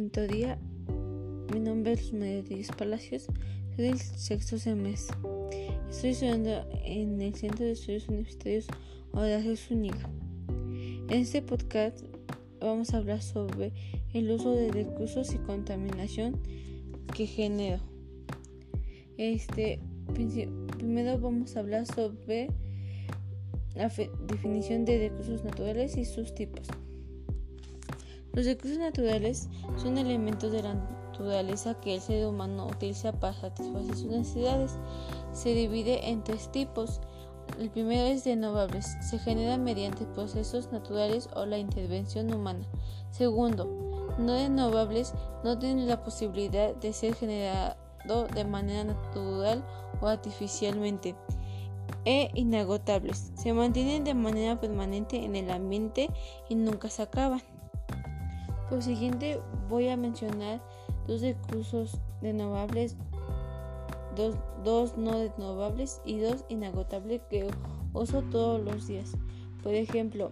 Mi nombre es Díaz Palacios, soy del sexto semestre. Estoy estudiando en el Centro de Estudios Universitarios Horacio Zúñiga. En este podcast vamos a hablar sobre el uso de recursos y contaminación que genera. Este, primero vamos a hablar sobre la definición de recursos naturales y sus tipos. Los recursos naturales son elementos de la naturaleza que el ser humano utiliza para satisfacer sus necesidades. Se divide en tres tipos. El primero es renovables. Se genera mediante procesos naturales o la intervención humana. Segundo, no renovables no tienen la posibilidad de ser generado de manera natural o artificialmente. E inagotables. Se mantienen de manera permanente en el ambiente y nunca se acaban. Por siguiente voy a mencionar dos recursos renovables, dos, dos no renovables y dos inagotables que uso todos los días. Por ejemplo,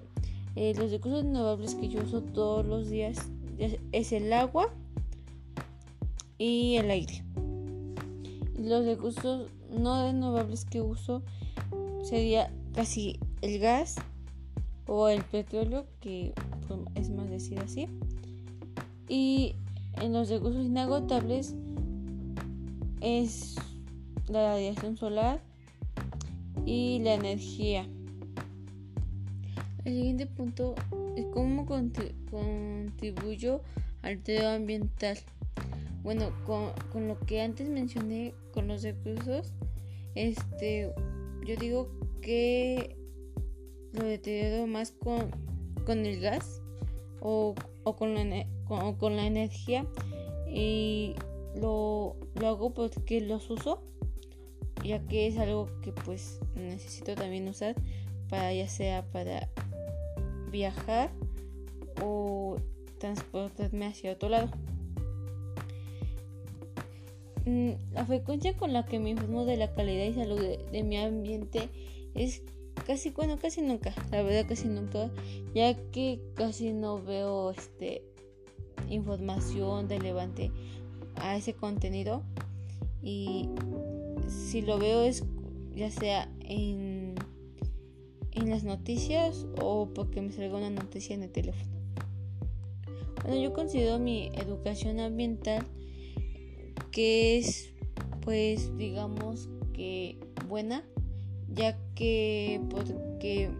eh, los recursos renovables que yo uso todos los días es el agua y el aire. Los recursos no renovables que uso sería casi el gas o el petróleo, que pues, es más decir así. Y en los recursos inagotables es la radiación solar y la energía. El siguiente punto es cómo contribuyo al medio ambiental. Bueno, con, lo que antes mencioné con los recursos, este, yo digo que lo deterioro más con, con el gas o, o con la con, la energía y lo, lo hago porque los uso ya que es algo que pues necesito también usar para ya sea para viajar o transportarme hacia otro lado. Mm, la frecuencia con la que me informo de la calidad y salud de, de mi ambiente es casi, bueno, casi nunca, la verdad casi nunca, ya que casi no veo este información relevante a ese contenido y si lo veo es ya sea en, en las noticias o porque me salga una noticia en el teléfono. Bueno, yo considero mi educación ambiental que es pues digamos que buena ya que porque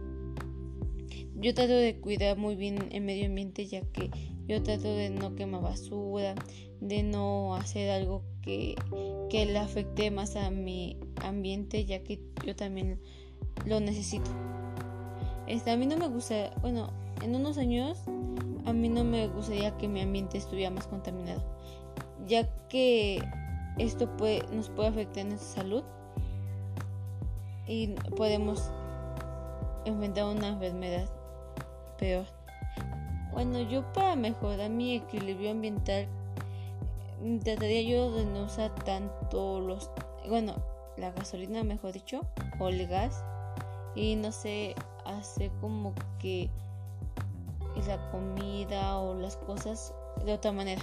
yo trato de cuidar muy bien el medio ambiente ya que yo trato de no quemar basura, de no hacer algo que, le afecte más a mi ambiente, ya que yo también lo necesito. Este, a mí no me gusta, bueno, en unos años a mí no me gustaría que mi ambiente estuviera más contaminado, ya que esto puede, nos puede afectar en nuestra salud y podemos enfrentar una enfermedad peor. Bueno, yo para mejorar mi equilibrio ambiental mm, trataría yo de no usar tanto los, bueno, la gasolina mejor dicho, o el gas, y no sé, hacer como que la comida o las cosas de otra manera.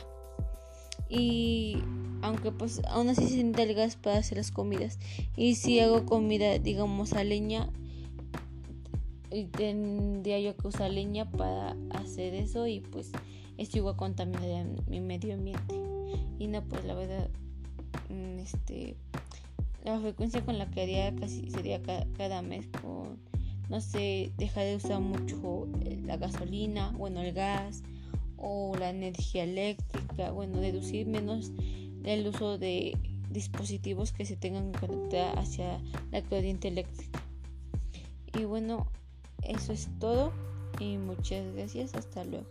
Y aunque pues aún así se necesita el gas para hacer las comidas. Y si hago comida, digamos, a leña, tendría yo que usar leña para hacer eso y pues esto igual contaminaría mi medio ambiente y no pues la verdad mm, este la frecuencia con la que haría casi sería cada, mes con no sé dejar de usar mucho eh, la gasolina bueno el gas o la energía eléctrica bueno deducir menos el uso de dispositivos que se tengan que conectar hacia la corriente eléctrica y bueno eso es todo y muchas gracias. Hasta luego.